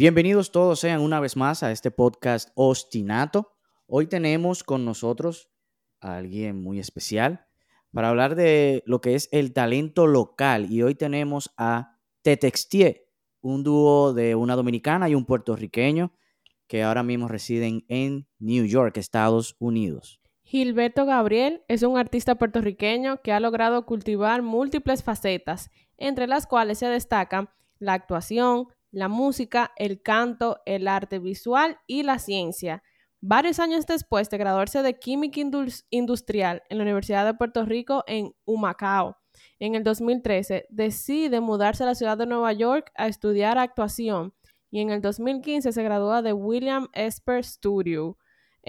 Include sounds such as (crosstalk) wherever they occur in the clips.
Bienvenidos todos sean una vez más a este podcast Ostinato. Hoy tenemos con nosotros a alguien muy especial para hablar de lo que es el talento local. Y hoy tenemos a Tetextie, un dúo de una dominicana y un puertorriqueño que ahora mismo residen en New York, Estados Unidos. Gilberto Gabriel es un artista puertorriqueño que ha logrado cultivar múltiples facetas, entre las cuales se destacan la actuación, la música, el canto, el arte visual y la ciencia. Varios años después de graduarse de Química Industrial en la Universidad de Puerto Rico en Humacao, en el 2013 decide mudarse a la ciudad de Nueva York a estudiar actuación y en el 2015 se gradúa de William Esper Studio.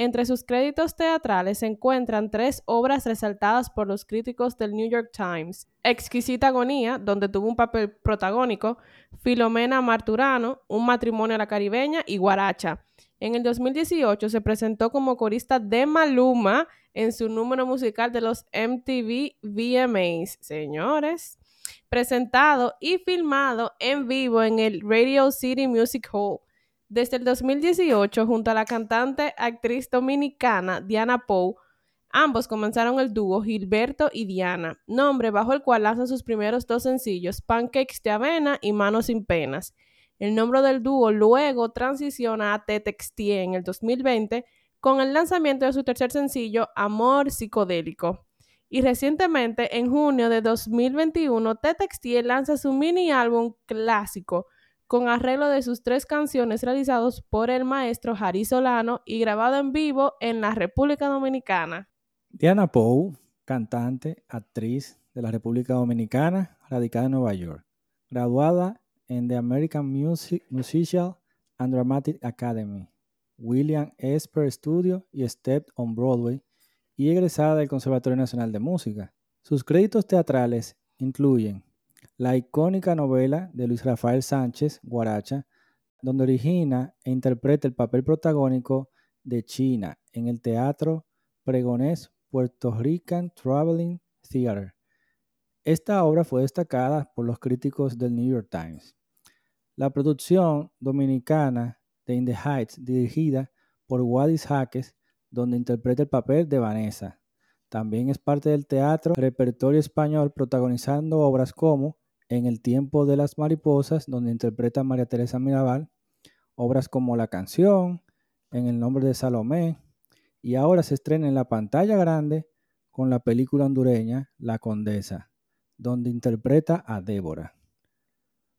Entre sus créditos teatrales se encuentran tres obras resaltadas por los críticos del New York Times. Exquisita Agonía, donde tuvo un papel protagónico, Filomena Marturano, Un matrimonio a la caribeña y Guaracha. En el 2018 se presentó como corista de Maluma en su número musical de los MTV VMAs. Señores, presentado y filmado en vivo en el Radio City Music Hall. Desde el 2018, junto a la cantante actriz dominicana Diana Poe, ambos comenzaron el dúo Gilberto y Diana, nombre bajo el cual lanzan sus primeros dos sencillos, Pancakes de Avena y Manos sin Penas. El nombre del dúo luego transiciona a Tetextie en el 2020 con el lanzamiento de su tercer sencillo, Amor Psicodélico. Y recientemente, en junio de 2021, Tetextie lanza su mini álbum clásico, con arreglo de sus tres canciones realizados por el maestro Jari Solano y grabado en vivo en la República Dominicana. Diana Poe, cantante, actriz de la República Dominicana, radicada en Nueva York, graduada en the American Music, Musical and Dramatic Academy, William Esper Studio y Step on Broadway, y egresada del Conservatorio Nacional de Música. Sus créditos teatrales incluyen la icónica novela de Luis Rafael Sánchez, Guaracha, donde origina e interpreta el papel protagónico de China en el teatro pregonés Puerto Rican Traveling Theater. Esta obra fue destacada por los críticos del New York Times. La producción dominicana de In the Heights, dirigida por Wadis Jaques, donde interpreta el papel de Vanessa. También es parte del teatro repertorio español protagonizando obras como en el tiempo de las mariposas, donde interpreta María Teresa Mirabal, obras como La canción, En el nombre de Salomé, y ahora se estrena en la pantalla grande con la película hondureña La Condesa, donde interpreta a Débora.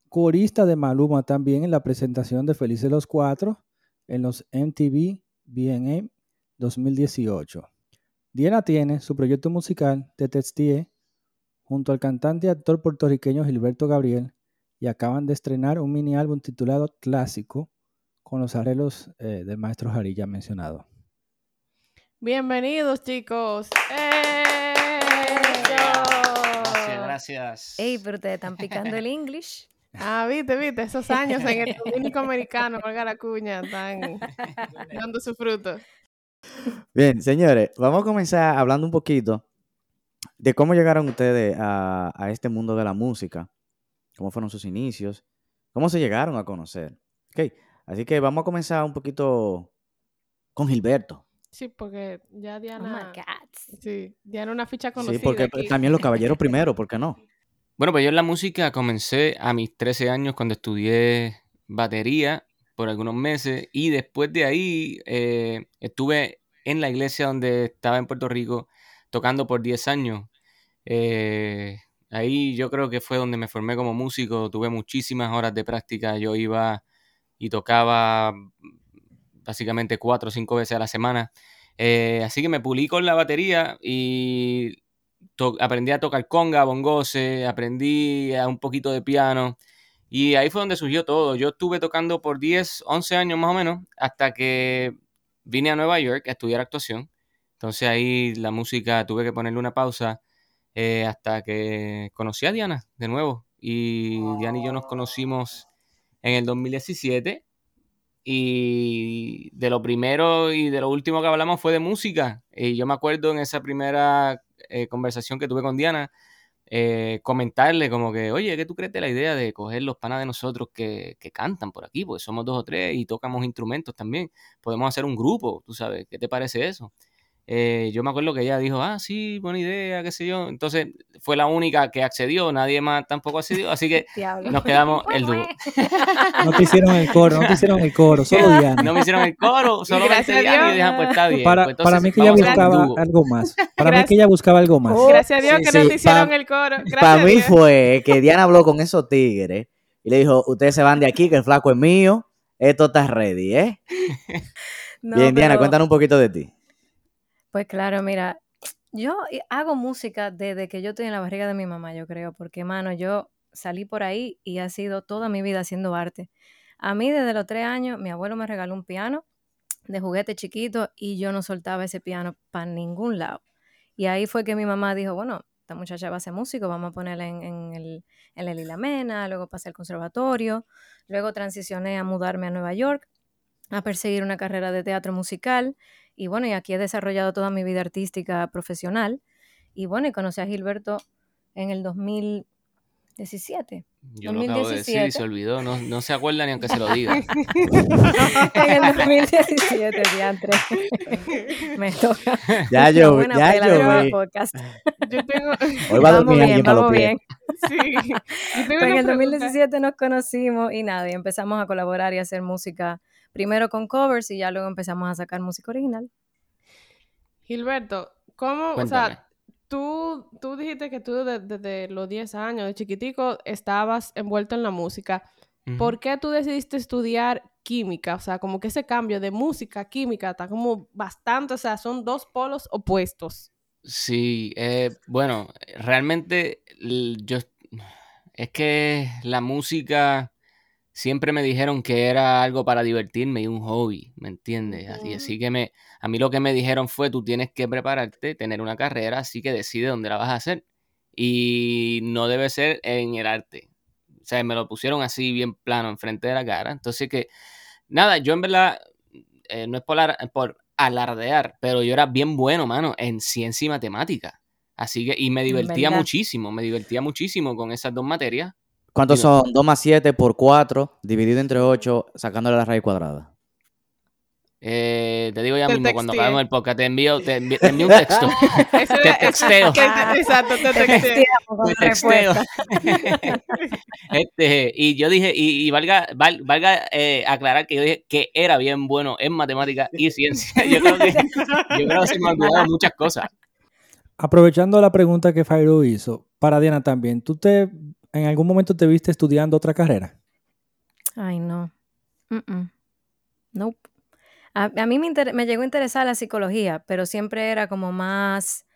Corista de Maluma también en la presentación de Felices los Cuatro en los MTV BNA 2018. Diana tiene su proyecto musical de Testie junto al cantante y actor puertorriqueño Gilberto Gabriel y acaban de estrenar un mini álbum titulado Clásico con los arreglos eh, del maestro Jarilla mencionado. Bienvenidos chicos. ¡Eh! Gracias, gracias. Ey, pero ustedes están picando el English. (laughs) Ah, viste, viste, esos años en el dominico americano, con la cuña, están dando su fruto. Bien, señores, vamos a comenzar hablando un poquito de cómo llegaron ustedes a, este mundo de la música, cómo fueron sus inicios, cómo se llegaron a conocer. Okay. Así que vamos a comenzar un poquito con Gilberto. Sí, porque ya Oh Diana. my God. Sí, Diana una ficha conocida. Sí, porque aquí. también los caballeros (laughs) primero, ¿por qué no? Bueno, pues yo en la música comencé a mis 13 años cuando estudié batería por algunos meses y después de ahí eh, estuve en la iglesia donde estaba en Puerto Rico tocando por 10 años. Eh, ahí yo creo que fue donde me formé como músico, tuve muchísimas horas de práctica, yo iba y tocaba básicamente cuatro o cinco veces a la semana. Eh, así que me pulí con la batería y aprendí a tocar conga, bongose, aprendí a un poquito de piano Y ahí fue donde surgió todo. Yo estuve tocando por 10, 11 años más o menos, hasta que vine a Nueva York a estudiar actuación. Entonces ahí la música tuve que ponerle una pausa eh, hasta que conocí a Diana de nuevo. Y Diana y yo nos conocimos en el 2017. Y de lo primero y de lo último que hablamos fue de música. Y yo me acuerdo en esa primera eh, conversación que tuve con Diana, eh, comentarle como que, oye, ¿qué tú crees de la idea de coger los panas de nosotros que, que cantan por aquí? Porque somos dos o tres y tocamos instrumentos también. Podemos hacer un grupo, tú sabes, ¿qué te parece eso? Eh, yo me acuerdo que ella dijo, ah, sí, buena idea, qué sé yo. Entonces fue la única que accedió, nadie más tampoco accedió, así que (laughs) Diablo. nos quedamos (laughs) el dúo. No te hicieron el coro, no te hicieron el coro, solo (laughs) Diana. No me hicieron el coro, solo Diana y pues está bien. Para, Pues, para mí que ella buscaba algo más. Para mí Gracias. que ella buscaba algo más. Oh, Gracias a Dios sí, que no te hicieron pa- el coro. Gracias Para mí fue que Diana habló con esos tigres y le dijo, ustedes se van de aquí, que el flaco es mío, esto está ready, ¿eh? No, Bien, Diana, cuéntanos un poquito de ti. Pues claro, mira, yo hago música desde que yo estoy en la barriga de mi mamá, yo creo, porque, mano, yo salí por ahí y ha sido toda mi vida haciendo arte. A mí, desde los tres años, mi abuelo me regaló un piano de juguete chiquito y yo no soltaba ese piano para ningún lado. Y ahí fue que mi mamá dijo, bueno, esta muchacha va a ser músico, vamos a ponerla en, en el, en la Lila Mena, luego pasé al conservatorio, luego transicioné a mudarme a Nueva York, a perseguir una carrera de teatro musical. Y bueno, y aquí he desarrollado toda mi vida artística profesional. Y bueno, y conocí a Gilberto en el 2017. Yo lo acabo de decir y 2017. se olvidó, no, no se acuerda ni aunque se lo (laughs) diga. en el 2017, diantre. Me toca. Ya yo, buena ya yo podcast. Yo tengo, Hoy va a Vamos dormir bien, vamos bien. sí. Pues en el pregunta. 2017 nos conocimos y nada, y empezamos a colaborar y a hacer música, primero con covers y ya luego empezamos a sacar música original. Gilberto, ¿cómo, o sea, tú, tú dijiste que tú de- desde los 10 años, de chiquitico, estabas envuelto en la música. ¿Por qué tú decidiste estudiar química? O sea, como que ese cambio de música a química está como bastante, o sea, son dos polos opuestos. Sí, eh, bueno, realmente yo es que la música siempre me dijeron que era algo para divertirme y un hobby, ¿me entiendes? Así, Ujú. así que me, a mí lo que me dijeron fue, tú tienes que prepararte, tener una carrera, así que decide dónde la vas a hacer. Y no debe ser en el arte. O sea, me lo pusieron así bien plano enfrente de la cara. Entonces que, nada, yo en verdad, eh, no es por, ar- por alardear, pero yo era bien bueno, mano, en ciencia y matemática. Así que, y me divertía muchísimo, me divertía muchísimo con esas dos materias. ¿Cuántos Digo- son? 2 más 7 por 4, dividido entre 8, sacándole la raíz cuadrada. Eh, te digo ya Te mismo cuando acabemos el podcast, te envío, te envío, te envío un (laughs) texto. Eso Te texteo. Exacto, te Te texteé. texteamos con Te texteo. (laughs) Este, y yo dije, y, y valga, val- valga eh, aclarar que yo dije que era bien bueno en matemáticas y ciencia. (laughs) Yo creo que, yo creo que se me han olvidado muchas cosas. Aprovechando la pregunta que Fairo hizo, para Diana también, ¿tú te en algún momento te viste estudiando otra carrera? Ay, no. Mm-mm. Nope. A, mí me, me llegó a interesar la psicología, pero siempre era como más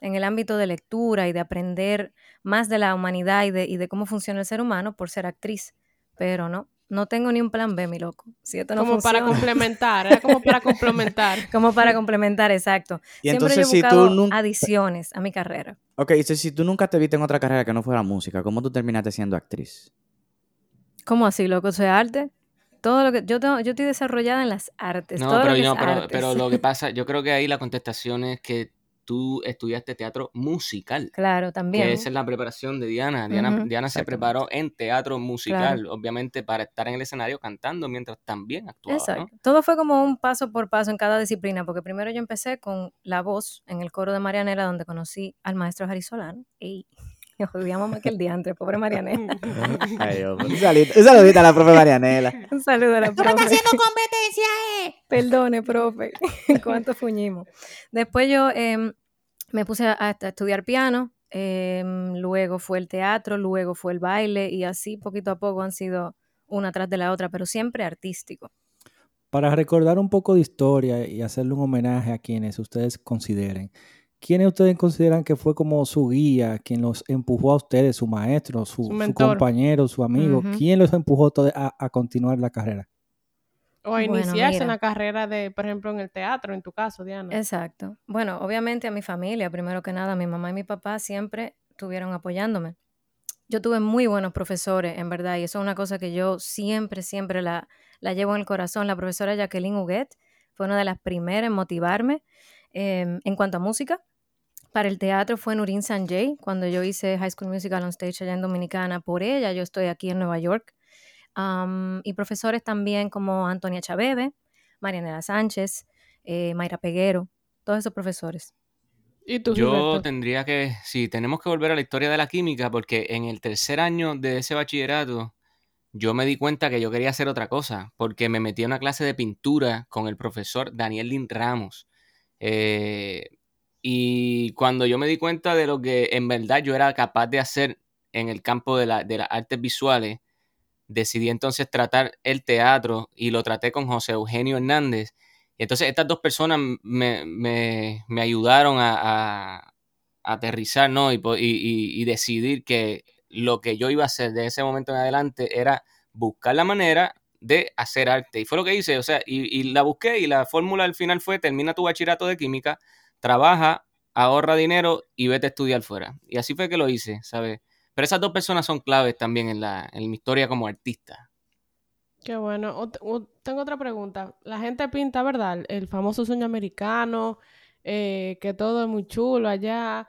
en el ámbito de lectura y de aprender más de la humanidad y de cómo funciona el ser humano por ser actriz. Pero no, no tengo ni un plan B, mi loco. Si esto no como para complementar, era como para (laughs) complementar. como para complementar, exacto. Y Siempre entonces, yo he si tú nunca. adiciones a mi carrera. Ok, si, si tú nunca te viste en otra carrera que no fuera música, ¿cómo tú terminaste siendo actriz? ¿Cómo así, loco? ¿Eso es arte? Todo lo que yo tengo, yo estoy desarrollada en las artes. No, todo pero, lo que no, es pero, artes. pero lo que (laughs) pasa, yo creo que ahí la contestación es que tú estudiaste teatro musical. Claro, también. Que esa es la preparación de Diana. Diana, Diana se preparó en teatro musical, obviamente para estar en el escenario cantando mientras también actuaba. Exacto. ¿no? Todo fue como un paso por paso en cada disciplina, porque primero yo empecé con la voz en el coro de Marianela, donde conocí al maestro Jari Solano. (laughs) Odiamos más que el diantre, pobre Marianela. (laughs) Ay, un saludito, un saludito a la profe Marianela. (laughs) un saludo a la profe. competencia, eh. Perdone, profe. Cuánto fuñimos. Después yo em, me puse a, a estudiar piano, em, luego fue el teatro, luego fue el baile, y así poquito a poco han sido una tras de la otra, pero siempre artístico. Para recordar un poco de historia y hacerle un homenaje a quienes ustedes consideren, ¿quiénes ustedes consideran que fue como su guía, quien los empujó a ustedes, su maestro, su, Su su mentor. compañero, su amigo? ¿Quién los empujó a, a continuar la carrera? O a Bueno, iniciarse en mira. la carrera de, por ejemplo, en el teatro, en tu caso, Diana. Exacto. Bueno, obviamente a mi familia, primero que nada, mi mamá y mi papá siempre estuvieron apoyándome. Yo tuve muy buenos profesores, en verdad, y eso es una cosa que yo siempre, siempre la, la llevo en el corazón. La profesora Jacqueline Huguet fue una de las primeras en motivarme em, en cuanto a música. Para el teatro fue Nurin Sanjay, cuando yo hice High School Musical on Stage allá en Dominicana. Por ella yo estoy aquí en Nueva York. Y profesores también como Antonia Chabebe, Marianela Sánchez, eh, Mayra Peguero, todos esos profesores. ¿Y tú, Yo Gilberto? tendría que, sí, tenemos que volver a la historia de la química porque en el tercer año de ese bachillerato yo me di cuenta que yo quería hacer otra cosa porque me metí a una clase de pintura con el profesor Daniel Lin Ramos. Eh, y cuando yo me di cuenta de lo que en verdad yo era capaz de hacer en el campo de, la- de las artes visuales, decidí entonces tratar el teatro y lo traté con José Eugenio Hernández. Y entonces estas dos personas me, me- me ayudaron a, a- aterrizar, ¿no? Y- y- y decidir que lo que yo iba a hacer de ese momento en adelante era buscar la manera de hacer arte. Y fue lo que hice, o sea, y, y la busqué y la fórmula al final fue, termina tu bachillerato de química, trabaja, ahorra dinero y vete a estudiar fuera. Y así fue que lo hice, ¿sabes? Pero esas dos personas son claves también en, la, en mi historia como artista. Qué bueno. Tengo otra pregunta. La gente pinta, ¿verdad? El famoso sueño americano, eh, que todo es muy chulo allá,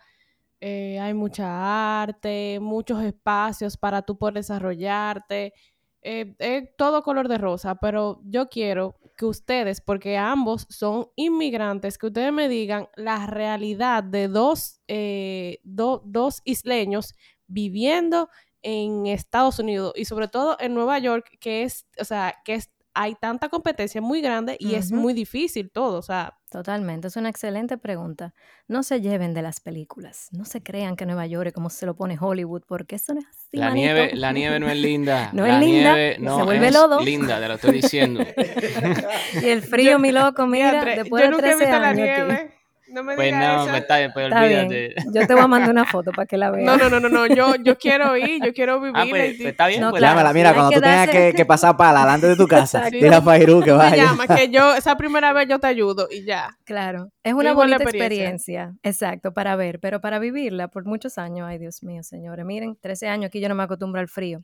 eh, hay mucha arte, muchos espacios para tú poder desarrollarte. eh, todo color de rosa, pero yo quiero que ustedes, porque ambos son inmigrantes, que ustedes me digan la realidad de dos, eh, do- dos isleños viviendo en Estados Unidos y sobre todo en Nueva York, que es, o sea, que es, hay tanta competencia muy grande y es muy difícil todo, o sea, Totalmente, es una excelente pregunta. No se lleven de las películas, no se crean que Nueva York es como se lo pone Hollywood, porque eso no es así, La manito. nieve, la nieve no es linda. (laughs) No la es linda, nieve se no vuelve es lodo. linda, te lo estoy diciendo. (laughs) Y el frío, mi loco, (laughs) mira, después yo de nunca he 13 visto la años aquí. No me Pues digas no, eso. está bien, pues Está bien, olvídate. yo te voy a mandar una foto para que la (laughs) veas. No, no, no, no, no, yo, yo quiero ir, yo quiero vivir. Ah, pues, pues está bien. No, pues, claro. Llámala, mira, hay cuando que tú tengas que, que pasar para adelante de tu casa, Exacto. dile a Fairu que me vaya. llama, que yo, (laughs) esa primera vez yo te ayudo y ya. Claro, es una Vivo bonita experiencia. experiencia. exacto, para ver, pero para vivirla por muchos años, ay Dios mío, señores, miren, 13 años aquí yo no me acostumbro al frío.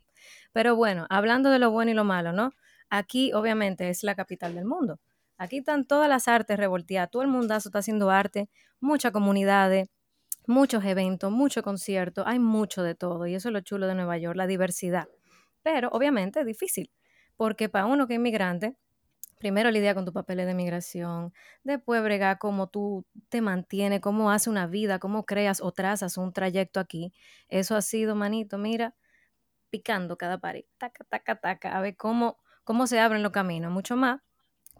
Pero bueno, hablando de lo bueno y lo malo, ¿no? Aquí obviamente es la capital del mundo. Aquí están todas las artes revolteadas, todo el mundazo está haciendo arte, muchas comunidades, muchos eventos, muchos conciertos, hay mucho de todo y eso es lo chulo de Nueva York, la diversidad. Pero obviamente es difícil, porque para uno que es inmigrante, primero lidia con tus papeles de migración, después bregar cómo tú te mantienes, cómo haces una vida, cómo creas o trazas un trayecto aquí. Eso ha sido, manito, mira, picando cada pared, taca, taca, taca, a ver cómo, cómo se abren los caminos, mucho más,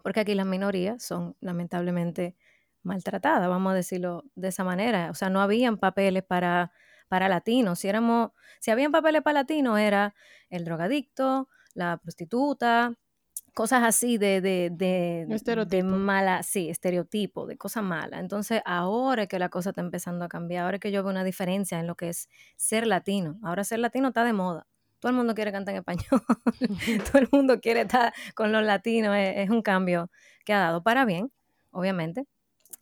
porque aquí las minorías son lamentablemente maltratadas, vamos a decirlo de esa manera. O sea, no habían papeles para, para latinos. Si éramos, si habían papeles para latinos, era el drogadicto, la prostituta, cosas así de, de, de, de mala, sí, estereotipo, de cosas malas. Entonces, ahora es que la cosa está empezando a cambiar, ahora es que yo veo una diferencia en lo que es ser latino. Ahora ser latino está de moda. Todo el mundo quiere cantar en español, (laughs) todo el mundo quiere estar con los latinos, es, es un cambio que ha dado para bien, obviamente,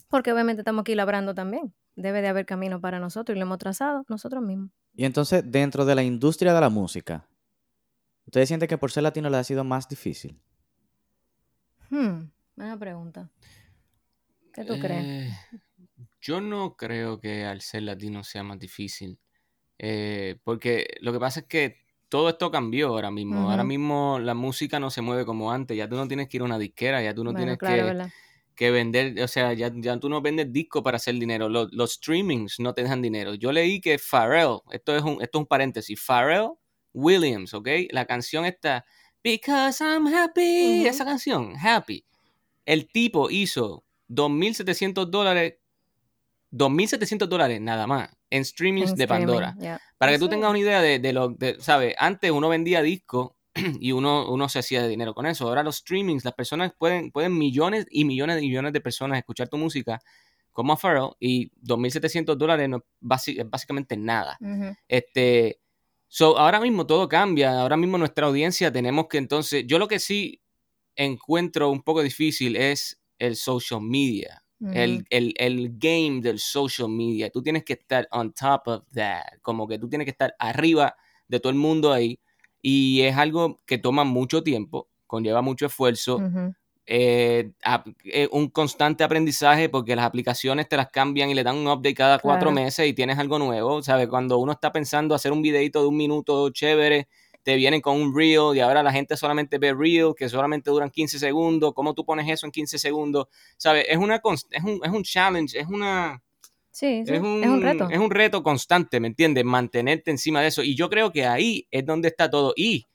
porque obviamente estamos aquí labrando también. Debe de haber camino para nosotros y lo hemos trazado nosotros mismos. Y entonces, dentro de la industria de la música, ¿ustedes sienten que por ser latino les ha sido más difícil? Hmm, buena pregunta. ¿Qué tú crees? Eh, yo no creo que al ser latino sea más difícil. Eh, porque lo que pasa es que todo esto cambió ahora mismo. Ahora mismo la música no se mueve como antes. Ya tú no tienes que ir a una disquera, ya tú no Bueno, tienes claro, que, vender, o sea, ya, ya tú no vendes disco para hacer dinero. Los, los streamings no te dejan dinero. Yo leí que Pharrell, esto es un, esto es un paréntesis, Pharrell Williams, ¿ok? La canción está Because I'm Happy, esa canción, Happy. El tipo hizo 2.700 dólares, 2.700 dólares nada más en streamings En de streaming, Pandora. Para que tú tengas una idea de, de lo de, ¿sabes? Antes uno vendía discos (clears throat) y uno, uno se hacía de dinero con eso. Ahora los streamings, las personas pueden, pueden millones y millones y millones de personas escuchar tu música como a Pharrell y 2.700 dólares no es, básicamente nada. Este, so, ahora mismo todo cambia, ahora mismo nuestra audiencia tenemos que entonces, yo lo que sí encuentro un poco difícil es el social media, el, el, el game del social media. Tú tienes que estar on top of that, como que tú tienes que estar arriba de todo el mundo ahí. Y es algo que toma mucho tiempo, conlleva mucho esfuerzo, eh, eh, un constante aprendizaje porque las aplicaciones te las cambian y le dan un update cada cuatro meses y tienes algo nuevo, ¿sabes? Cuando uno está pensando hacer un videito de un minuto chévere, te vienen con un reel y ahora la gente solamente ve reel que solamente duran 15 segundos, ¿cómo tú pones eso en 15 segundos? ¿Sabes? Es, una, es, un, es un challenge, es una... Sí, sí, Es un, es un reto. es un reto constante, ¿me entiendes? Mantenerte encima de eso. Y yo creo que ahí es donde está todo. Y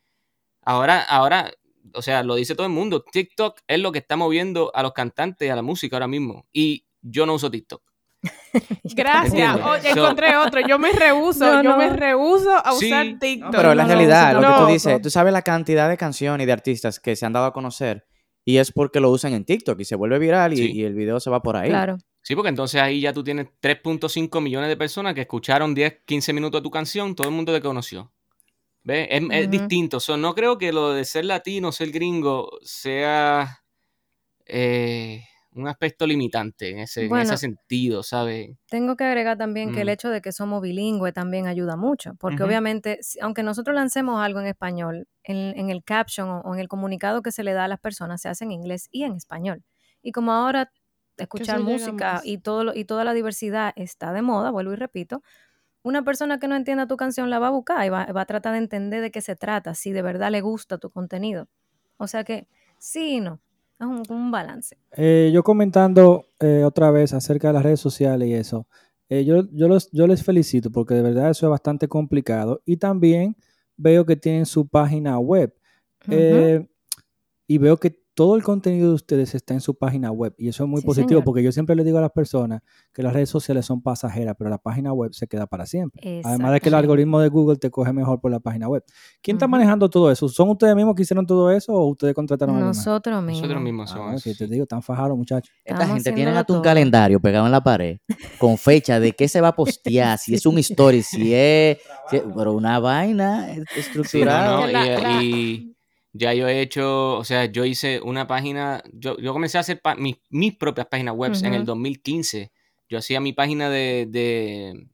ahora, ahora, o sea, lo dice todo el mundo. TikTok es lo que está moviendo a los cantantes, a la música ahora mismo. Y yo no uso TikTok. (laughs) Gracias. Encontré otro. Yo me rehuso. No, yo no. me rehuso a Sí. usar No, TikTok. Pero es la no, realidad, no, lo que tú no. dices, tú sabes la cantidad de canciones y de artistas que se han dado a conocer y es porque lo usan en TikTok y se vuelve viral y, Sí. y el video se va por ahí. Claro. Sí, porque entonces ahí ya tú tienes 3.5 millones de personas que escucharon 10, 15 minutos de tu canción, todo el mundo te conoció. ¿Ves? Es, distinto. No creo que lo de ser latino, ser gringo, sea eh, un aspecto limitante en ese, en ese sentido, ¿sabes? Tengo que agregar también que el Mm. hecho de que somos bilingües también ayuda mucho, porque obviamente, si- aunque nosotros lancemos algo en español, en, en el caption o, o en el comunicado que se le da a las personas se hace en inglés y en español. Y como ahora escuchar música y, todo lo- y toda la diversidad está de moda, vuelvo y repito, una persona que no entienda tu canción la va a buscar y va, va a tratar de entender de qué se trata, si de verdad le gusta tu contenido. O sea que sí y no, es un, un balance. Eh, yo comentando eh, otra vez acerca de las redes sociales y eso, eh, yo, yo, los, yo les felicito porque de verdad eso es bastante complicado y también veo que tienen su página web y veo que todo el contenido de ustedes está en su página web y eso es muy Sí, positivo señor. porque yo siempre le digo a las personas que las redes sociales son pasajeras, pero la página web se queda para siempre. Además de que el algoritmo de Google te coge mejor por la página web. ¿Quién está manejando todo eso? ¿Son ustedes mismos que hicieron todo eso o ustedes contrataron a? Nosotros mismos. Nosotros mismos Ah, somos. bueno, si te digo, están fajados muchachos. Esta gente tiene hasta un calendario pegado en la pared (laughs) con fecha de qué se va a postear, si es un story, si (laughs) es, si es- pero una vaina Sí, no, estructurada. no, Que la- y, la- y ya yo he hecho, o sea, yo hice una página, yo, yo comencé a hacer mis, mis propias páginas web en el Ujú. 2015. Yo hacía mi página de, de,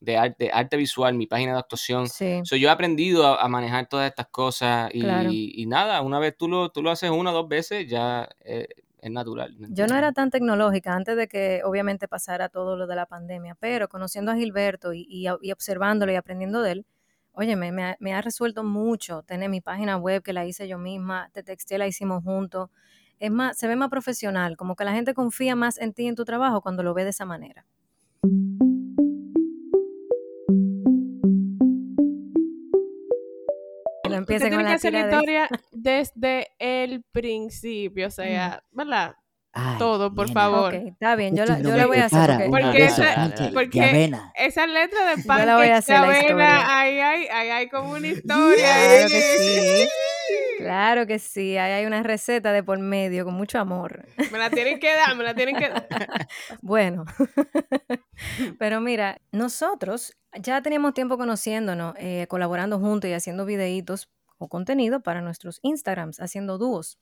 de arte, arte visual, mi página de actuación. Sí. So, yo he aprendido a, a manejar todas estas cosas y, Claro. y nada, una vez tú lo, tú lo haces una o dos veces, ya eh, es natural. ¿me Yo no era tan tecnológica antes de que obviamente pasara todo lo de la pandemia, pero conociendo a Gilberto y, y, y observándolo y aprendiendo de él, oye, me, me ha, me ha resuelto mucho tener mi página web que la hice yo misma, te texté, la hicimos juntos. Es más, se ve más profesional, como que la gente confía más en ti y en tu trabajo cuando lo ve de esa manera. Lo Usted tiene que hacer la historia desde el principio, o sea, ¿verdad? Ay, todo, por nena, favor. Ok, está bien, yo la, no yo me la voy a hacer. porque- esa- porque-. Esa letra de Yo la voy a pancakes de avena, ahí hay, ahí hay como una historia. Claro que sí. Claro que sí, ahí hay una receta de por medio con mucho amor. Me la tienen que dar, me la tienen que dar. (laughs) Bueno, (laughs) pero mira, nosotros ya teníamos tiempo conociéndonos, eh, colaborando juntos y haciendo videitos o contenido para nuestros Instagrams, haciendo dúos.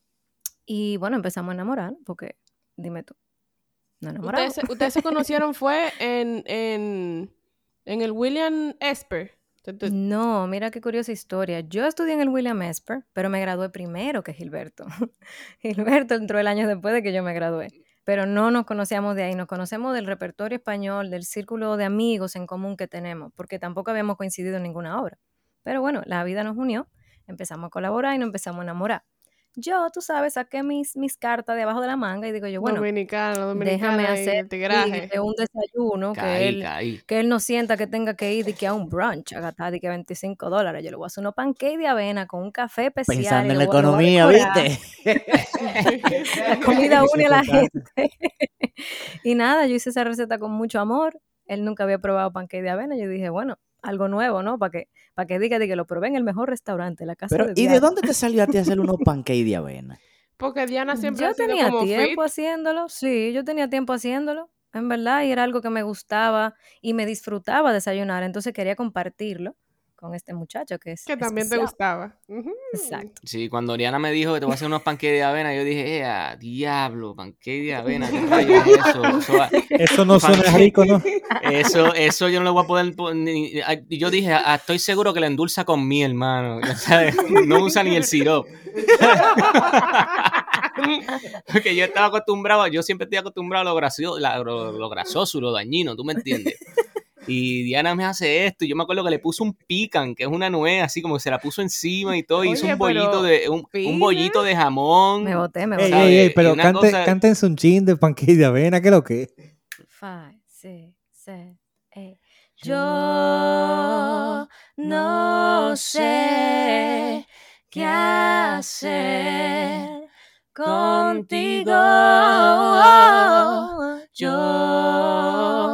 Y bueno, empezamos a enamorar, porque dime tú, ¿no enamoramos? Ustedes, se- ustedes se conocieron fue en, en, en el William Esper. No, mira qué curiosa historia. Yo estudié en el William Esper, pero me gradué primero que Gilberto. (laughs) Gilberto entró el año después de que yo me gradué. Pero no nos conocíamos de ahí, nos conocemos del repertorio español, del círculo de amigos en común que tenemos, porque tampoco habíamos coincidido en ninguna obra. Pero bueno, la vida nos unió, empezamos a colaborar y nos empezamos a enamorar. Yo, tú sabes, saqué mis, mis cartas de abajo de la manga y digo yo, bueno, dominicano, dominicano. déjame hacer un desayuno que él, caí. que él no sienta que tenga que ir de que a un brunch a gastar de que 25 dólares. Yo le voy a hacer unos pancakes de avena con un café especial. Pensando y en la economía. ¿viste? (laughs) La comida (laughs) une a la gente. (laughs) y nada, yo hice esa receta con mucho amor. Él nunca había probado pancake de avena. Yo dije, bueno, algo nuevo, ¿no? Para que, para que diga de que lo probé en el mejor restaurante, la casa Pero, de ¿y de Diana. dónde te salió a ti hacer unos (laughs) pancakes de avena? Porque Diana siempre Yo ha sido tenía como tiempo fit. haciéndolo, sí, yo tenía tiempo haciéndolo. en verdad, y era algo que me gustaba y me disfrutaba desayunar, entonces quería compartirlo con este muchacho que es Que también te gustaba. Exacto. Sí, cuando Oriana me dijo que te voy a hacer unos panqueques de avena, yo dije, ¡eh, diablo! Panqueques de avena, ¿qué (laughs) rayos es eso? Eso, va- Eso no suena rico, ¿no? eso, eso yo no lo voy a poder. ni- yo dije, "Ah, estoy seguro que la endulza con miel, hermano. (laughs) No usa ni el sirop. (laughs) Porque yo estaba acostumbrado, yo siempre estoy acostumbrado a lo grasoso, lo, lo grasoso, lo dañino, ¿tú me entiendes? Y Diana me hace esto, y yo me acuerdo que le puso un pican, que es una nuez, así como que se la puso encima y todo, y hizo un bollito de, un, bollito de jamón. Me boté, me boté. ey, ey, pero cante, cosa- cántense un chin de panqueque de avena, ¿qué es lo que es? Five, six, seven, eight. Yo no sé qué hacer contigo. Yo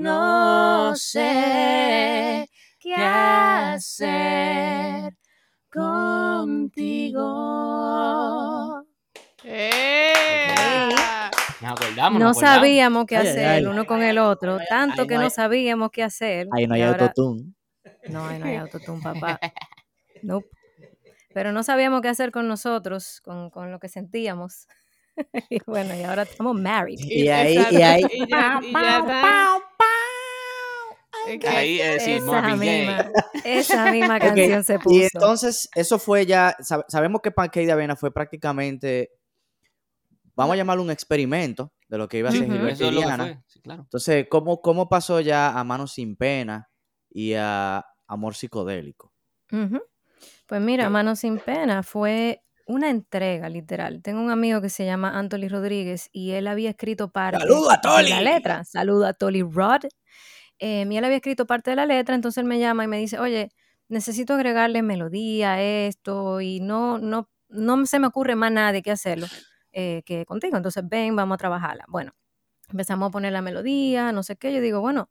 no sé qué hacer contigo. ¡Eh! Nos acordamos. No nos acordamos. sabíamos qué Ay, ay, hacer ay. el uno con el otro, Ay, tanto ay, que no hay- sabíamos qué hacer. Ahí no hay ahora- autotune. No, ahí no hay autotune, (laughs) papá. Nope. Pero no sabíamos qué hacer con nosotros, con, con lo que sentíamos. (laughs) y bueno, y ahora estamos married. Y ahí, y ahí. Y ya, y ya está. Es Ahí, eh, sí, esa, Marvin Gaye. misma, esa (laughs) misma canción se puso. Y entonces, eso fue ya, sab- sabemos que Pancake de Avena fue prácticamente, vamos a llamarlo un experimento de lo que iba a ser Ujú. Gilberto Diana. sí, claro. Entonces, ¿cómo, ¿cómo pasó ya a Manos Sin Pena y a Amor Psicodélico? Pues mira, Mano Sin Pena fue una entrega, literal. Tengo un amigo que se llama Anthony Rodríguez y él había escrito parte ¡Saludo a de Toli! la letra. Saludo a Tolly Rod. Eh, él había escrito parte de la letra, entonces él me llama y me dice, oye, necesito agregarle melodía a esto y no, no, no se me ocurre más nada de qué hacerlo eh, que contigo. Entonces ven, vamos a trabajarla. Bueno, empezamos a poner la melodía, no sé qué. Yo digo, bueno,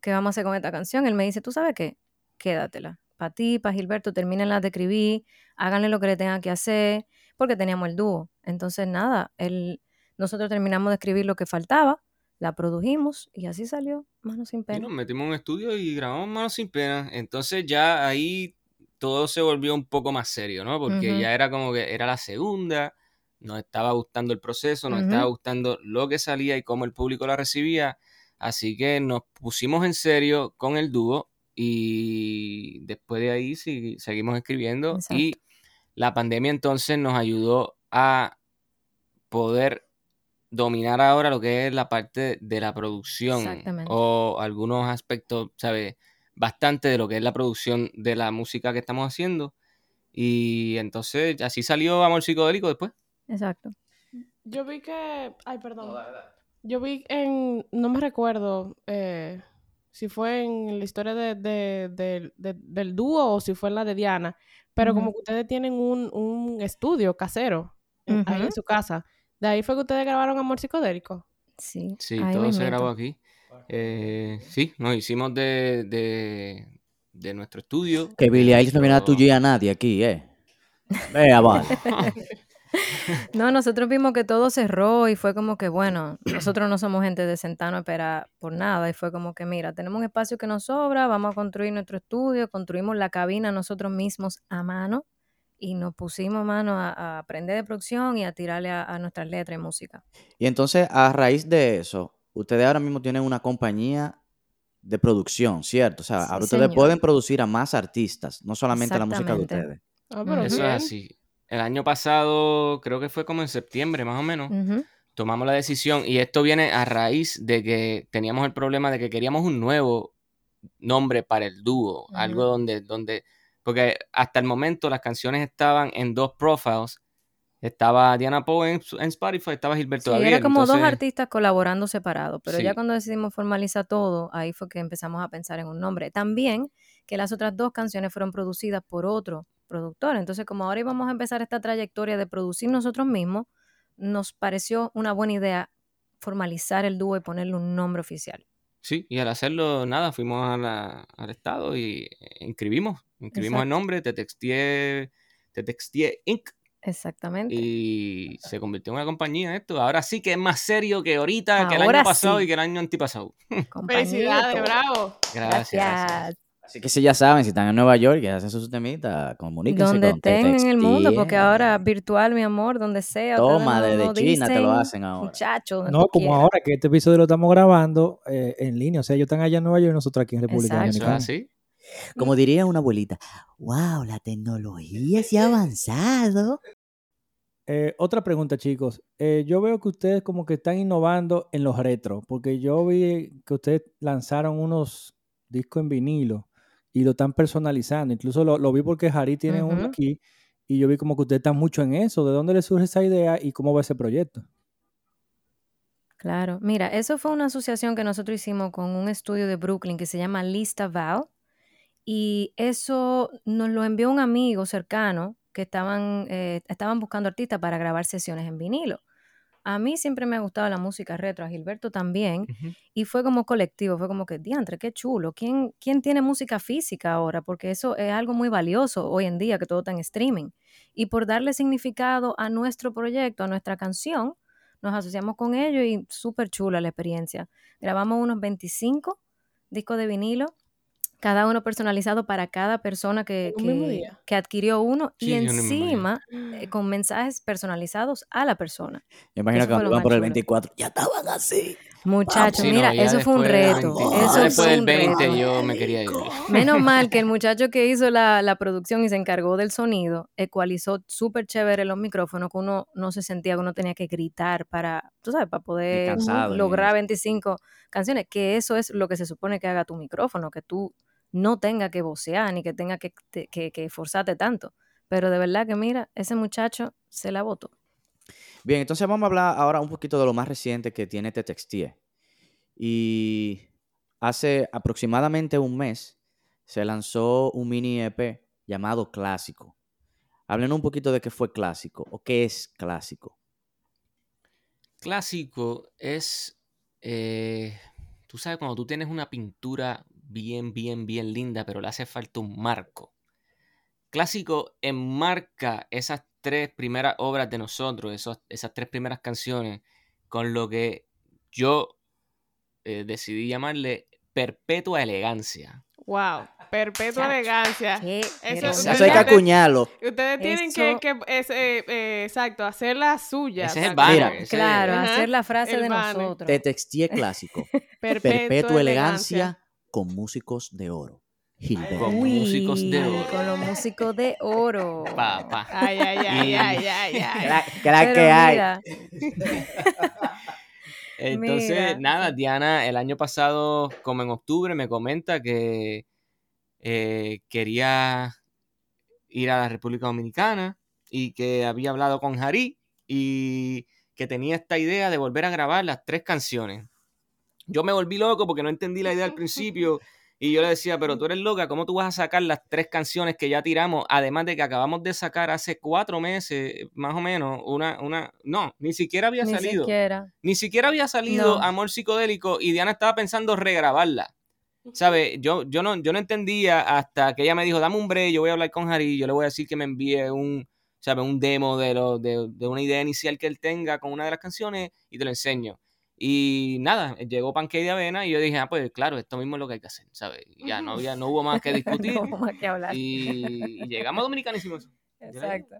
¿qué vamos a hacer con esta canción? Él me dice, ¿tú sabes qué? Quédatela. Para ti, para Gilberto, termínenla de escribir, háganle lo que le tengan que hacer, porque teníamos el dúo. Entonces, nada, él, nosotros terminamos de escribir lo que faltaba, la produjimos y así salió, Mano sin Y pena. nos metimos en un estudio y grabamos Manos sin pena. Entonces ya ahí todo se volvió un poco más serio, ¿no? Porque ya era como que era la segunda, nos estaba gustando el proceso, nos estaba gustando lo que salía y cómo el público la recibía. Así que nos pusimos en serio con el dúo y después de ahí sí, seguimos escribiendo y la pandemia entonces nos ayudó a poder dominar ahora lo que es la parte de la producción o algunos aspectos, ¿sabes? Bastante de lo que es la producción de la música que estamos haciendo. Y entonces así salió Amor Psicodélico después. Exacto. Yo vi que. Ay, perdón. Yo vi en. No me recuerdo eh, si fue en la historia de, de- de- de- del dúo o si fue en la de Diana. Pero como que ustedes tienen un, un estudio casero en- ahí en su casa. De ahí fue que ustedes grabaron Amor Psicodélico. Sí, Sí, ahí todo se grabó aquí. Eh, sí, nos hicimos de, de, de nuestro estudio. Que de Billie Eilish no viene a tuyo y a nadie aquí, ¿eh? Vea, vale. (laughs) No, nosotros vimos que todo cerró y fue como que, bueno, nosotros no somos gente de sentarnos a esperar por nada. Y fue como que, mira, tenemos un espacio que nos sobra, vamos a construir nuestro estudio, construimos la cabina nosotros mismos a mano y nos pusimos mano a, a aprender de producción y a tirarle a, a nuestras letras y música. Y entonces, a raíz de eso, ustedes ahora mismo tienen una compañía de producción, ¿cierto? O sea, Sí, ahora ustedes señor. pueden producir a más artistas, no solamente la música de ustedes. Ah, pero Eso bien. es así. El año pasado, creo que fue como en septiembre más o menos, tomamos la decisión y esto viene a raíz de que teníamos el problema de que queríamos un nuevo nombre para el dúo, algo donde, donde, porque hasta el momento las canciones estaban en dos profiles, estaba Diana Poe en, en Spotify, estaba Gilberto Sí, Gabriel, era como dos artistas colaborando separados, pero ya cuando decidimos formalizar todo, ahí fue que empezamos a pensar en un nombre. También que las otras dos canciones fueron producidas por otro productor, entonces como ahora íbamos a empezar esta trayectoria de producir nosotros mismos, nos pareció una buena idea formalizar el dúo y ponerle un nombre oficial. Sí, y al hacerlo, nada, fuimos a la- al estado y eh, inscribimos, inscribimos el Exacto. nombre, te texteé, te texteé Inc. Exactamente. y se convirtió en una compañía esto. Ahora sí que es más serio que ahorita, que el año pasado sí. y que el año antipasado. (laughs) Felicidades, bravo. Gracias. Así que si ya saben, si están en Nueva York y hacen sus temitas, comuníquense Donde con estén en el mundo, porque ahora virtual, mi amor, donde sea. Toma, desde no China te lo hacen ahora. Muchacho, donde No, como quieras. ahora que este episodio lo estamos grabando eh, en línea. O sea, ellos están allá en Nueva York y nosotros aquí en República Exacto. Eso es Dominicana. Como diría una abuelita, wow, la tecnología se ha avanzado. Eh, otra pregunta, chicos. Eh, yo veo que ustedes como que están innovando en los retro, porque yo vi que ustedes lanzaron unos discos en vinilo y lo están personalizando. Incluso lo, lo vi porque Jari tiene uno aquí y yo vi como que ustedes están mucho en eso. ¿De dónde le surge esa idea y cómo va ese proyecto? Claro, mira, eso fue una asociación que nosotros hicimos con un estudio de Brooklyn que se llama Lista Val y eso nos lo envió un amigo cercano que estaban, eh, estaban buscando artistas para grabar sesiones en vinilo. A mí siempre me ha gustado la música retro, a Gilberto también, y fue como colectivo, fue como que, diantre, qué chulo. ¿Quién, ¿Quién tiene música física ahora? Porque eso es algo muy valioso hoy en día, que todo está en streaming. Y por darle significado a nuestro proyecto, a nuestra canción, nos asociamos con ellos y súper chula la experiencia. Grabamos unos 25 discos de vinilo, cada uno personalizado para cada persona que, ¿Un mismo que- adquirió uno Sí, y encima eh, con mensajes personalizados a la persona. Yo imagino Eso que cuando más por el chulo. 24, ya estaban así. Muchachos, Sí, no, mira, eso fue un del reto. 20, Eso después fue del un 20 reto. yo me quería ir. Menos mal que el muchacho que hizo la, la producción y se encargó del sonido, ecualizó súper chévere los micrófonos, que uno no se sentía que uno tenía que gritar para, tú sabes, para poder cansado, y lograr eso. 25 canciones, que eso es lo que se supone que haga tu micrófono, que tú no tengas que vocear ni que tengas que, te- que, que forzarte tanto. Pero de verdad que mira, ese muchacho se la botó. Bien, entonces vamos a hablar ahora un poquito de lo más reciente que tiene Tetextie. Y hace aproximadamente un mes se lanzó un mini EP llamado Clásico. Háblenos un poquito de qué fue Clásico o qué es Clásico. Clásico es, eh, tú sabes, cuando tú tienes una pintura bien, bien, bien linda, pero le hace falta un marco. Clásico enmarca esas tres primeras obras de nosotros, esos- esas tres primeras canciones, con lo que yo eh, decidí llamarle perpetua elegancia. Wow, perpetua Chacho. elegancia. Qué Eso- hay que acuñarlo. Ustedes tienen que, Eso- que es, eh, eh, exacto, hacer la suya. Ese es el banner. Mira, ese es- Claro, hacer la frase el de banner. nosotros. Tetextie Clásico. (laughs) Perpetua, Perpetua elegancia con músicos de oro. Gilberto. Con músicos de oro. Con los músicos de oro. Pa, pa. Ay, ay, ay, ay, ay, ay. Crack, que hay. (laughs) Entonces, Mira. nada, Diana el año pasado, como en octubre, me comenta que eh, quería ir a la República Dominicana y que había hablado con Jari y que tenía esta idea de volver a grabar las tres canciones. Yo me volví loco porque no entendí la idea al principio (laughs) y yo le decía, pero tú eres loca, ¿cómo tú vas a sacar las tres canciones que ya tiramos? Además de que acabamos de sacar hace cuatro meses, más o menos, una, una, no, ni siquiera había ni salido. siquiera. Ni siquiera había salido No. Amor Psicodélico y Diana estaba pensando regrabarla. ¿Sabes? Yo, yo, no, yo no entendía hasta que ella me dijo, dame un break, yo voy a hablar con Harry, yo le voy a decir que me envíe un, ¿sabes? un demo de, lo, de, de una idea inicial que él tenga con una de las canciones y te lo enseño. Y nada, llegó Pancake de Avena y yo dije, ah, pues claro, esto mismo es lo que hay que hacer, ¿sabes? Ya no, había, no hubo más que (laughs) discutir. no hubo más que hablar. y, y llegamos a eso. Exacto.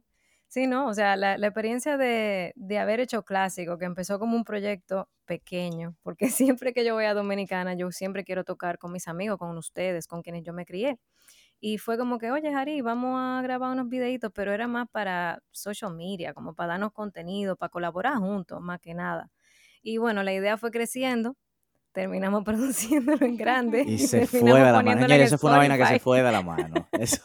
Sí, no, o sea, la, la experiencia de, de haber hecho clásico, que empezó como un proyecto pequeño, porque (laughs) siempre que yo voy a Dominicana, yo siempre quiero tocar con mis amigos, con ustedes, con quienes yo me crié. Y fue como que, oye, Jari, vamos a grabar unos videitos, pero era más para social media, como para darnos contenido, para colaborar juntos, más que nada. Y bueno, la idea fue creciendo, terminamos (laughs) produciéndolo en grande. Y se fue de la mano. eso fue una vaina que se fue de la mano. (laughs) Eso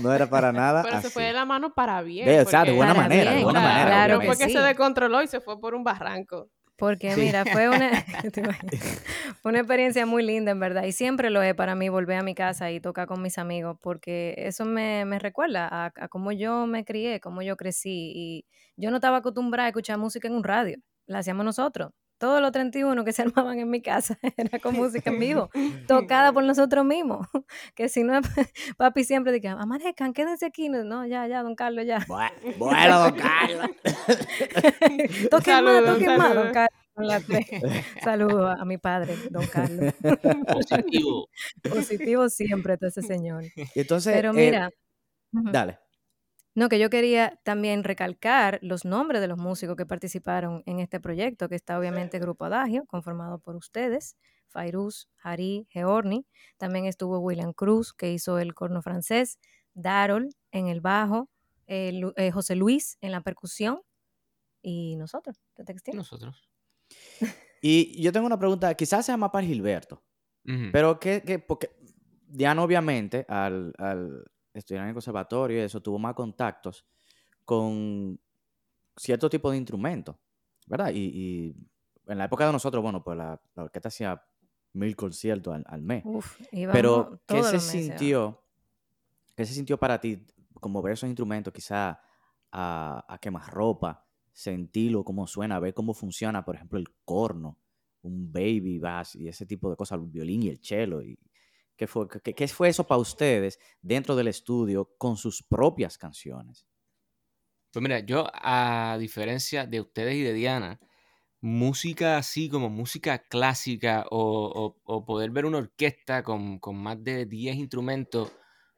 no era para nada. Pero se fue de la mano para bien. De- exacto, de porque- buena manera, de buena Claro, manera. claro no que fue que sí. se descontroló y se fue por un barranco. Porque Sí. mira, fue una, (laughs) una experiencia muy linda, en verdad. Y siempre lo es para mí volver a mi casa y tocar con mis amigos, porque eso me, me recuerda a, a cómo yo me crié, cómo yo crecí. Y yo no estaba acostumbrada a escuchar música en un radio. La hacíamos nosotros. Todos los 31 que se (laughs) armaban en mi casa (laughs) era con música en vivo, (laughs) tocada por nosotros mismos. Que si no, papi siempre decía, amanezcan, quédense aquí. No, ya, ya, don Carlos, ya. Bueno, bueno, don Carlos. toquen más, Saludos, toquen más, don saludos. Carlos. Saludos a, a mi padre, don Carlos. Positivo. Positivo siempre está ese señor. Entonces, Pero eh, mira, dale. No, que yo quería también recalcar los nombres de los músicos que participaron en este proyecto, que está obviamente Grupo Adagio, conformado por ustedes, Fairuz, Hari, Georni. También estuvo William Cruz, que hizo el corno francés, Darol en el bajo, eh, Lu- eh, José Luis en la percusión y nosotros, de Textil. Nosotros. (laughs) Y yo tengo una pregunta, quizás sea más para Gilberto, pero que, que porque Diana obviamente al, al estudiar en el conservatorio y eso tuvo más contactos con cierto tipo de instrumentos, ¿verdad? Y, y en la época de nosotros, bueno, pues la, la orquesta hacía mil conciertos al, al mes. Uf, Pero, ¿qué se sintió? ¿Qué se sintió para ti como ver esos instrumentos, quizá a, a quemar ropa, sentirlo, cómo suena, ver cómo funciona, por ejemplo, el corno, un baby bass y ese tipo de cosas, el violín y el cello? Y, ¿qué, fue, qué, qué fue eso para ustedes dentro del estudio con sus propias canciones? Pues mira, yo a diferencia de ustedes y de Diana, música así como música clásica o, o- poder ver una orquesta con, con más de 10 instrumentos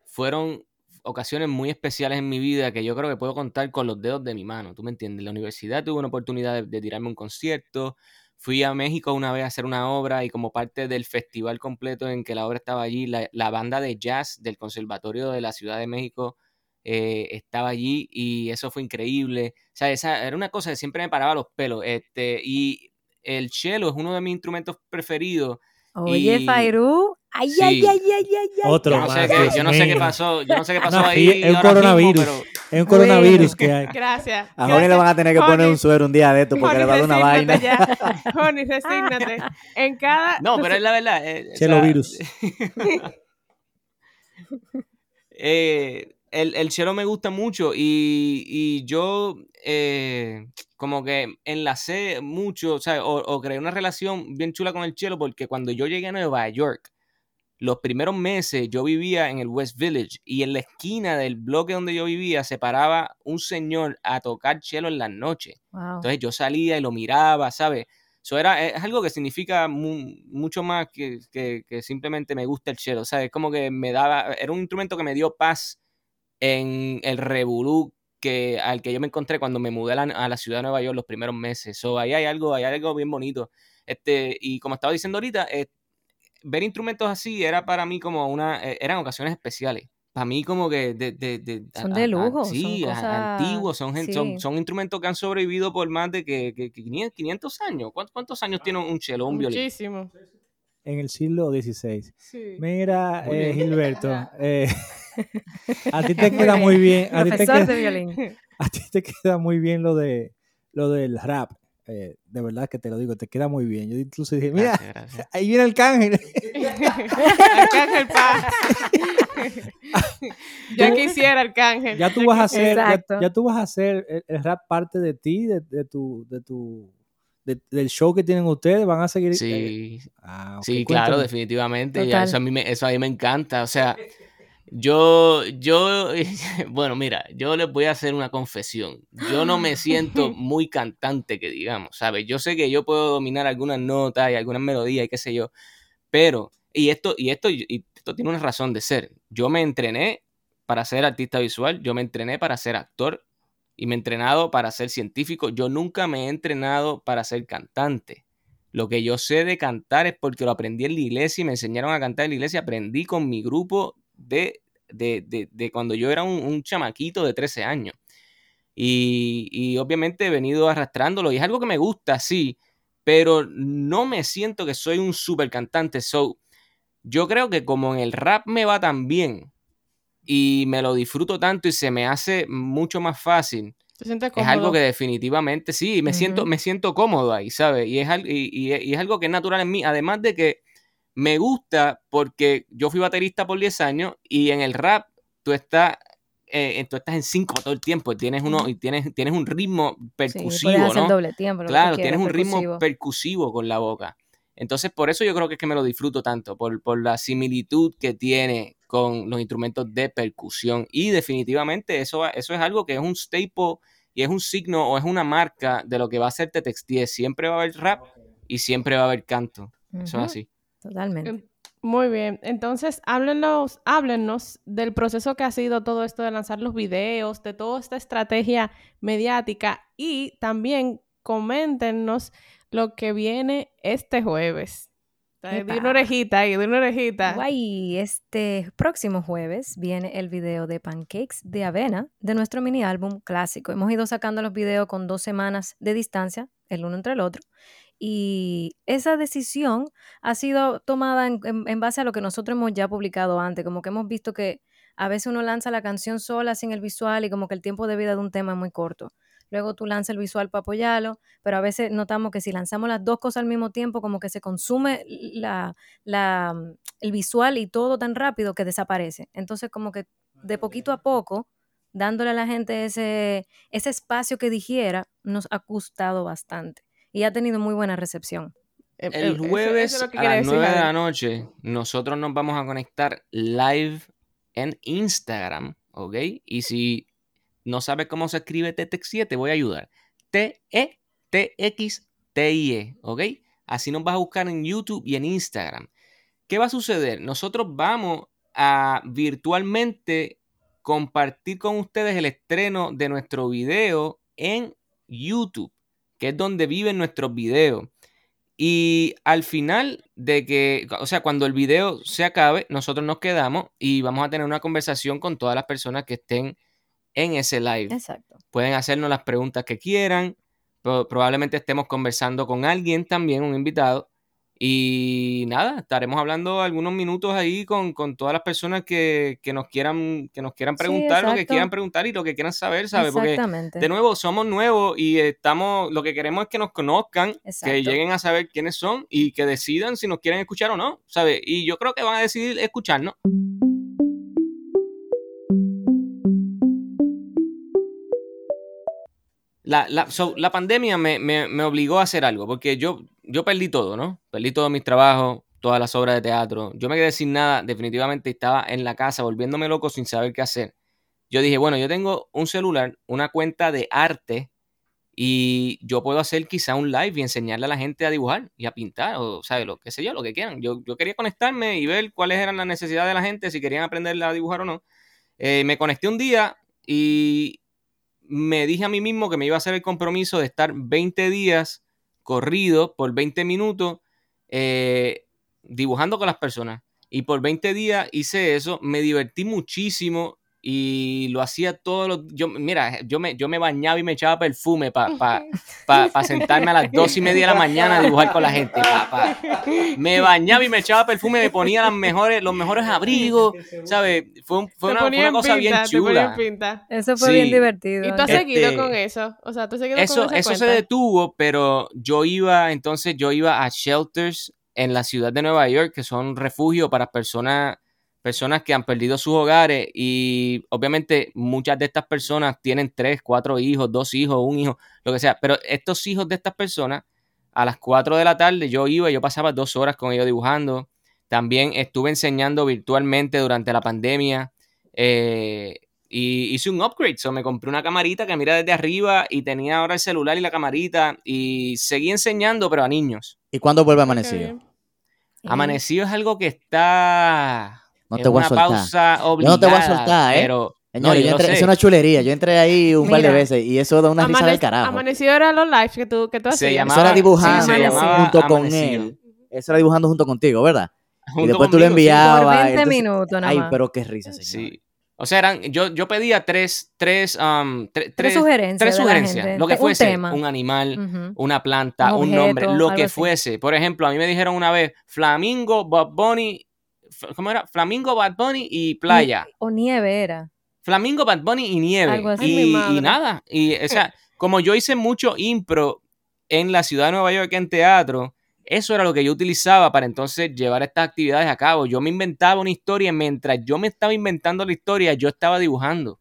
fueron ocasiones muy especiales en mi vida que yo creo que puedo contar con los dedos de mi mano, ¿tú me entiendes? En la universidad tuve una oportunidad de tirarme un concierto, fui a México una vez a hacer una obra y como parte del festival completo en que la obra estaba allí, la, la banda de jazz del Conservatorio de la Ciudad de México eh, estaba allí y eso fue increíble. O sea, esa era una cosa que siempre me paraba los pelos. Este, y el cello es uno de mis instrumentos preferidos. Oye, y- Fairú, ay, Sí. ay, ay, ay, ay, ay. Otro Yo no, más, sé qué, yo no sé qué pasó, yo no sé qué pasó ahí. es un mismo, coronavirus. pero- Es un coronavirus Bueno. que hay. Gracias. A Johnny le van a tener que poner un suero un día de esto porque le va a dar una vaina. (laughs) Johnny, resígnate. En cada. No, pero es la verdad. eh, o Chelo sea, virus. (laughs) eh, el, el cello me gusta mucho y, y yo eh, como que enlacé mucho, o, sea, o, o creé una relación bien chula con el cello porque cuando yo llegué a Nueva York, los primeros meses yo vivía en el West Village y en la esquina del bloque donde yo vivía se paraba un señor a tocar cello en las noches. Wow. Entonces yo salía y lo miraba, ¿sabes? Eso era, es algo que significa mu- mucho más que, que- que simplemente me gusta el cello, ¿sabes? Es como que me daba, era un instrumento que me dio paz en el revolú que, al que yo me encontré cuando me mudé a la, a la ciudad de Nueva York los primeros meses. So, ahí hay algo, hay algo bien bonito. Este, y como estaba diciendo ahorita, eh, ver instrumentos así era para mí como una, eh, eran ocasiones especiales. Para mí como que de, de- de- Son a- de a- lujo, sí, cosas- antiguos, son, son, instrumentos que han sobrevivido por más de que, que- que 500 500 años. ¿Cuántos, cuántos años tiene un cello, un violín? Muchísimo. En el siglo XVI. Sí. Mira, eh. Gilberto, (laughs) eh, (laughs) a ti te queda muy bien, a ti te Profesor de queda, violín. (laughs) a ti te queda muy bien lo de lo del rap. Eh, de verdad que te lo digo, te queda muy bien. Yo incluso dije, mira, Gracias, gracias. (laughs) ahí viene el cángel. Arcángel Paz. (laughs) ya quisiera Arcángel. ya tú vas a hacer, ya, tú vas a hacer el, el rap parte de ti, de, de tu, de tu, de- del show que tienen ustedes, van a seguir. eh, Sí, ah, Sí, claro, definitivamente. ya, eso, a mí me, eso a mí me encanta. O sea, yo, yo, (laughs) bueno, mira, yo les voy a hacer una confesión. Yo no me siento (laughs) muy cantante, que digamos, ¿sabes? Yo sé que yo puedo dominar algunas notas y algunas melodías y qué sé yo, pero, y esto, y esto, y esto tiene una razón de ser. Yo me entrené para ser artista visual, yo me entrené para ser actor y me he entrenado para ser científico. Yo nunca me he entrenado para ser cantante. Lo que yo sé de cantar es porque lo aprendí en la iglesia y me enseñaron a cantar en la iglesia. Aprendí con mi grupo de, de, de- de cuando yo era un, un chamaquito de 13 años. Y, y obviamente he venido arrastrándolo y es algo que me gusta, sí, pero no me siento que soy un super cantante. So, yo creo que como en el rap me va tan bien y me lo disfruto tanto y se me hace mucho más fácil, ¿Te sientes es algo que definitivamente sí, me, siento, me siento cómodo ahí, ¿sabes? Y es, al- y, y- y es algo que es natural en mí, además de que me gusta porque yo fui baterista por 10 años y en el rap tú estás eh, tú estás en cinco todo el tiempo, tienes uno, y tienes, tienes un ritmo percusivo, ¿no? doble tiempo. Claro, tienes un ritmo percusivo. con la boca. Entonces, por eso yo creo que es que me lo disfruto tanto, por, por la similitud que tiene con los instrumentos de percusión. Y definitivamente eso, eso es algo que es un staple y es un signo o es una marca de lo que va a ser Tetextie. Siempre va a haber rap y siempre va a haber canto. Eso es así. Totalmente. Em, Muy bien, entonces háblenos, háblenos del proceso que ha sido todo esto de lanzar los videos, de toda esta estrategia mediática y también coméntenos lo que viene este jueves. De una orejita ahí, de una orejita. Guay, este próximo jueves viene el video de Pancakes de Avena de nuestro mini álbum clásico. Hemos ido sacando los videos con dos semanas de distancia, el uno entre el otro, y esa decisión ha sido tomada en, en- en base a lo que nosotros hemos ya publicado antes, como que hemos visto que a veces uno lanza la canción sola sin el visual y como que el tiempo de vida de un tema es muy corto. Luego tú lanzas el visual para apoyarlo, pero a veces notamos que si lanzamos las dos cosas al mismo tiempo, como que se consume la, la, mm, el visual y todo tan rápido que desaparece. Entonces, como que de poquito a poco, dándole a la gente ese, ese espacio que digiera, nos ha gustado bastante y ha tenido muy buena recepción. Em, El eso- eso jueves es a las decir, 9 de la noche, nosotros nos vamos a conectar live en Instagram, ¿ok? Y si no sabes cómo se escribe Tetexie, te voy a ayudar. E T-E-T-X-T-I-E, ¿ok? Así nos vas a buscar en YouTube y en Instagram. ¿Qué va a suceder? Nosotros vamos a virtualmente compartir con ustedes el estreno de nuestro video en YouTube, que es donde viven nuestros videos. Y al final de que, o sea, cuando el video se acabe, nosotros nos quedamos y vamos a tener una conversación con todas las personas que estén en ese live. Exacto. Pueden hacernos las preguntas que quieran. pro- probablemente estemos conversando con alguien también, un invitado. Y nada, estaremos hablando algunos minutos ahí con, con todas las personas que, que nos quieran, que nos quieran Sí, preguntar lo que quieran preguntar y lo que quieran saber, ¿sabes? Porque de nuevo, somos nuevos y estamos, lo que queremos es que nos conozcan, que lleguen a saber quiénes son y que decidan si nos quieren escuchar o no, ¿sabes? Y yo creo que van a decidir escucharnos. La, la, so, la pandemia me, me- me obligó a hacer algo, porque yo, yo perdí todo, ¿no? Perdí todos mis trabajos, todas las obras de teatro. Yo me quedé sin nada, definitivamente estaba en la casa volviéndome loco sin saber qué hacer. Yo dije, bueno, yo tengo un celular, una cuenta de arte y yo puedo hacer quizá un live y enseñarle a la gente a dibujar y a pintar o, ¿sabes? Lo que sé yo, lo que quieran. Yo, yo quería conectarme y ver cuáles eran las necesidades de la gente, si querían aprender a dibujar o no. Eh, me conecté un día y me dije a mí mismo que me iba a hacer el compromiso de estar 20 días corrido por 20 minutos eh, dibujando con las personas. Y por 20 días hice eso, me divertí muchísimo y lo hacía todos los... Yo, mira, yo me, yo me bañaba y me echaba perfume para pa, pa- pa sentarme a las dos y media de la mañana a dibujar con la gente. pa, pa. Me bañaba y me echaba perfume, me ponía las mejores, los mejores abrigos, (laughs) ¿sabes? Fue, un- fue una, fue cosa bien pinta, chula. pinta. Eso fue bien divertido. ¿Y tú has ¿eh? seguido Este, con eso? O sea, ¿tú has seguido Eso, con eso se cuenta? detuvo, pero yo iba, entonces yo iba a shelters en la ciudad de Nueva York, que son refugios para personas, personas que han perdido sus hogares y obviamente muchas de estas personas tienen tres, cuatro hijos, dos hijos, un hijo, lo que sea, pero estos hijos de estas personas, a las 4 de la tarde yo iba y yo pasaba dos horas con ellos dibujando. También estuve enseñando virtualmente durante la pandemia. eh, y hice un upgrade, so me compré una camarita que mira desde arriba y tenía ahora el celular y la camarita y seguí enseñando, pero a niños. ¿Y cuándo vuelve Amanecido? Amanecido es algo que está No te voy a soltar. pausa Yo no te voy a soltar, ¿eh? Pero, no, Señores, yo entré- es una chulería. Yo entré ahí un par de veces y eso da una risa del carajo. Amanecido era los lives que tú, que tú Se hacías. llamaba- Eso era dibujando sí, se llamaba junto con Amanecido. él. Eso era dibujando junto contigo, ¿verdad? Junto y después tú lo conmigo, sí. enviabas. Por 20 entonces- minutos nada Ay, más. pero qué risa, señor. Sí. O sea, eran, yo, yo pedía tres, tres, um, tre- Tres sugerencias tres de la sugerencias. Lo que Un fuese, tema. un animal, una planta, Un un, nombre, lo que así. fuese. Por ejemplo, a mí me dijeron una vez Flamingo, Bad Bunny, ¿cómo era? Flamingo, Bad Bunny y playa. O nieve era. Flamingo, Bad Bunny y nieve. Algo así. Y, y nada. Y, o sea, como yo hice mucho impro en la ciudad de Nueva York en teatro, eso era lo que yo utilizaba para entonces llevar estas actividades a cabo. Yo me inventaba una historia y mientras yo me estaba inventando la historia, yo estaba dibujando.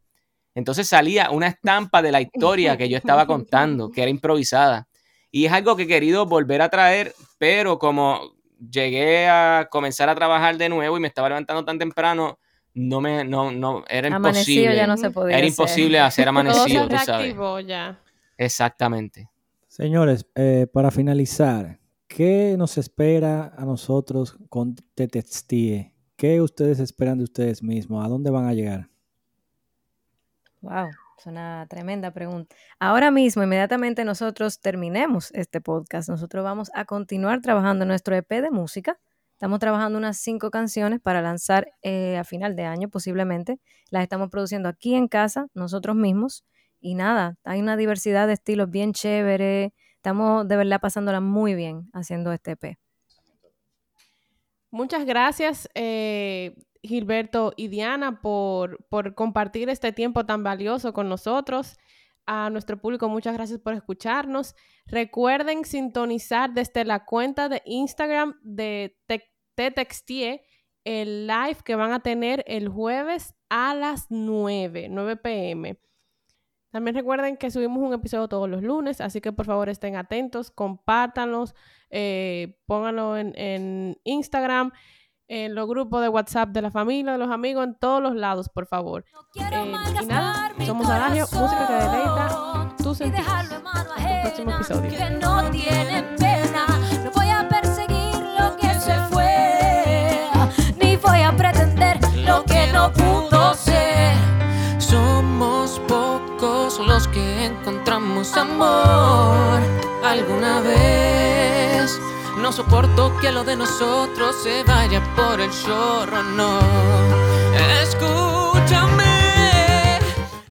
Entonces salía una estampa de la historia que yo estaba contando, que era improvisada. Y es algo que he querido volver a traer, pero como llegué a comenzar a trabajar de nuevo y me estaba levantando tan temprano, no me, no, no, era Amanecido imposible. ya no se podía era hacer. imposible (laughs) hacer Todo se amanecido, tú sabes. ya. Exactamente. Señores, eh, para finalizar, ¿qué nos espera a nosotros con Te Textie? ¿Qué ustedes esperan de ustedes mismos? ¿A dónde van a llegar? Wow, es una tremenda pregunta. Ahora mismo, inmediatamente nosotros terminemos este podcast, nosotros vamos a continuar trabajando nuestro EP de música. Estamos trabajando unas cinco canciones para lanzar eh, a final de año posiblemente. Las estamos produciendo aquí en casa, nosotros mismos. Y nada, hay una diversidad de estilos bien chévere. Estamos de verdad pasándola muy bien haciendo este EP. Muchas gracias, eh, Gilberto y Diana, por, por compartir este tiempo tan valioso con nosotros. A nuestro público, muchas gracias por escucharnos. Recuerden sintonizar desde la cuenta de Instagram de Te, Te Textie el live que van a tener el jueves a las 9, 9 pm. También recuerden que subimos un episodio todos los lunes, así que por favor estén atentos, compártanlos, eh, pónganlo en, en Instagram, en los grupos de WhatsApp de la familia, de los amigos, en todos los lados, por favor. Eh, y nada, somos Adagio, música que deleita tus sentidos. Hasta el próximo episodio. que no tiene amor alguna vez. No soporto que lo de nosotros se vaya por el chorro, no. Escucha.